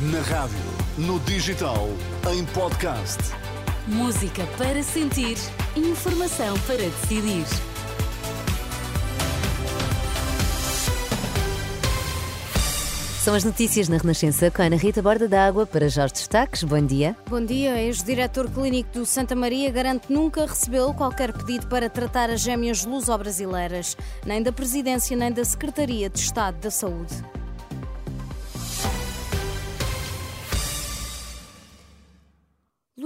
Na rádio, no digital, em podcast. Música para sentir, informação para decidir. São as notícias na Renascença com a Ana Rita Borda d'Água para já os destaques. Bom dia. Bom dia. Ex-diretor clínico do Santa Maria garante nunca recebeu qualquer pedido para tratar as gêmeas luso-brasileiras, nem da Presidência nem da Secretaria de Estado da Saúde.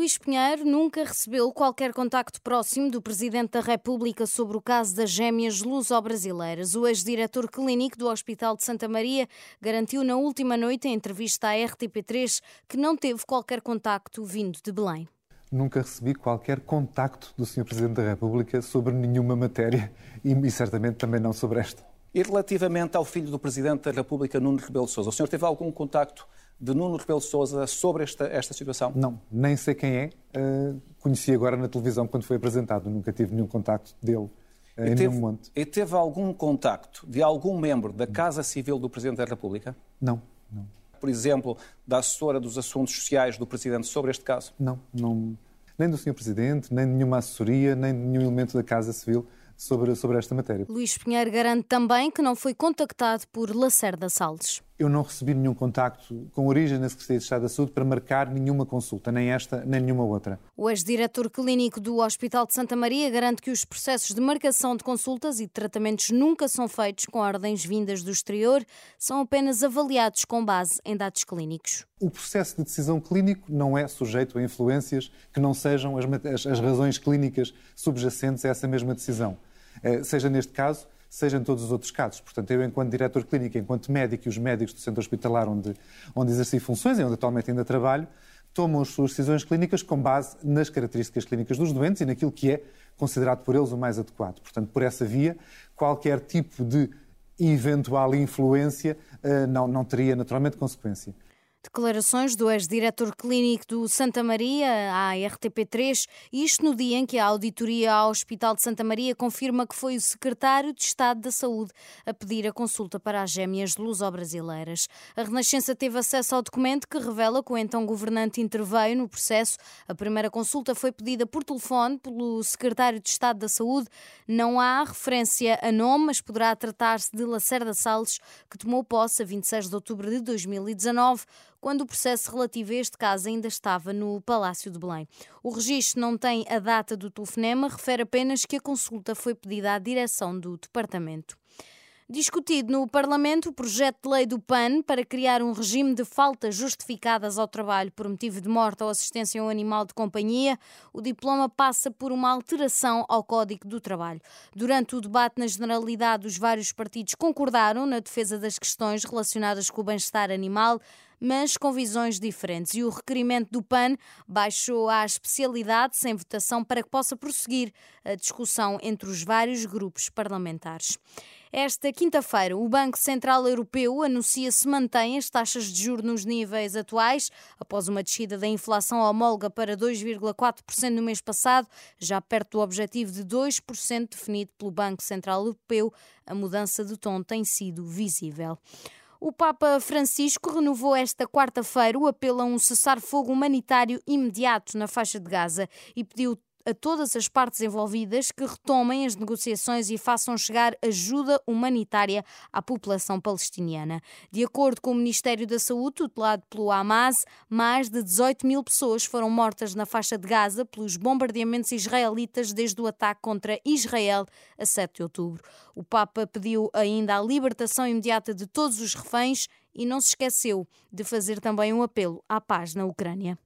Luís Pinheiro nunca recebeu qualquer contacto próximo do Presidente da República sobre o caso das gêmeas luso-brasileiras. O ex-diretor clínico do Hospital de Santa Maria garantiu na última noite, em entrevista à RTP3, que não teve qualquer contacto vindo de Belém. Nunca recebi qualquer contacto do Sr. Presidente da República sobre nenhuma matéria e, e certamente também não sobre esta. E relativamente ao filho do Presidente da República, Nuno Rebelo de Sousa, o senhor teve algum contacto de Nuno Rebelo de Sousa sobre esta, esta situação? Não, nem sei quem é. Uh, conheci agora na televisão quando foi apresentado. Nunca tive nenhum contacto dele uh, em teve, nenhum monte. E teve algum contacto de algum membro da Casa Civil do Presidente da República? Não, não. Por exemplo, da assessora dos assuntos sociais do Presidente sobre este caso? Não, não. Nem do Sr. Presidente, nem de nenhuma assessoria, nem de nenhum elemento da Casa Civil sobre, sobre esta matéria. Luís Pinheiro garante também que não foi contactado por Lacerda Salles. Eu não recebi nenhum contacto com origem na Secretaria de Estado da Saúde para marcar nenhuma consulta, nem esta, nem nenhuma outra. O ex-diretor clínico do Hospital de Santa Maria garante que os processos de marcação de consultas e de tratamentos nunca são feitos com ordens vindas do exterior, são apenas avaliados com base em dados clínicos. O processo de decisão clínico não é sujeito a influências que não sejam as, as, as razões clínicas subjacentes a essa mesma decisão. Eh, seja neste caso, seja em todos os outros casos. Portanto, eu, enquanto diretor clínico, enquanto médico e os médicos do centro hospitalar onde, onde exerci funções e onde atualmente ainda trabalho, tomam as suas decisões clínicas com base nas características clínicas dos doentes e naquilo que é considerado por eles o mais adequado. Portanto, por essa via, qualquer tipo de eventual influência eh, não, não teria naturalmente consequência. Declarações do ex-diretor clínico do Santa Maria à RTP3, isto no dia em que a auditoria ao Hospital de Santa Maria confirma que foi o secretário de Estado da Saúde a pedir a consulta para as gêmeas luso-brasileiras. A Renascença teve acesso ao documento que revela que o então governante interveio no processo. A primeira consulta foi pedida por telefone pelo secretário de Estado da Saúde. Não há referência a nome, mas poderá tratar-se de Lacerda Salles, que tomou posse a 26 de outubro de 2019 quando o processo relativo a este caso ainda estava no Palácio de Belém. O registro não tem a data do telefonema, refere apenas que a consulta foi pedida à direção do departamento. Discutido no Parlamento o projeto de lei do PAN para criar um regime de faltas justificadas ao trabalho por motivo de morte ou assistência a um animal de companhia, o diploma passa por uma alteração ao Código do Trabalho. Durante o debate na generalidade, os vários partidos concordaram na defesa das questões relacionadas com o bem-estar animal, mas com visões diferentes. E o requerimento do PAN baixou à especialidade sem votação para que possa prosseguir a discussão entre os vários grupos parlamentares. Esta quinta-feira, o Banco Central Europeu anuncia se mantém as taxas de juros nos níveis atuais, após uma descida da inflação homóloga para 2,4% no mês passado, já perto do objetivo de 2% definido pelo Banco Central Europeu. A mudança de tom tem sido visível. O Papa Francisco renovou esta quarta-feira o apelo a um cessar-fogo humanitário imediato na faixa de Gaza e pediu a todas as partes envolvidas que retomem as negociações e façam chegar ajuda humanitária à população palestiniana. De acordo com o Ministério da Saúde, tutelado pelo Hamas, mais de 18 mil pessoas foram mortas na faixa de Gaza pelos bombardeamentos israelitas desde o ataque contra Israel a 7 de outubro. O Papa pediu ainda a libertação imediata de todos os reféns e não se esqueceu de fazer também um apelo à paz na Ucrânia.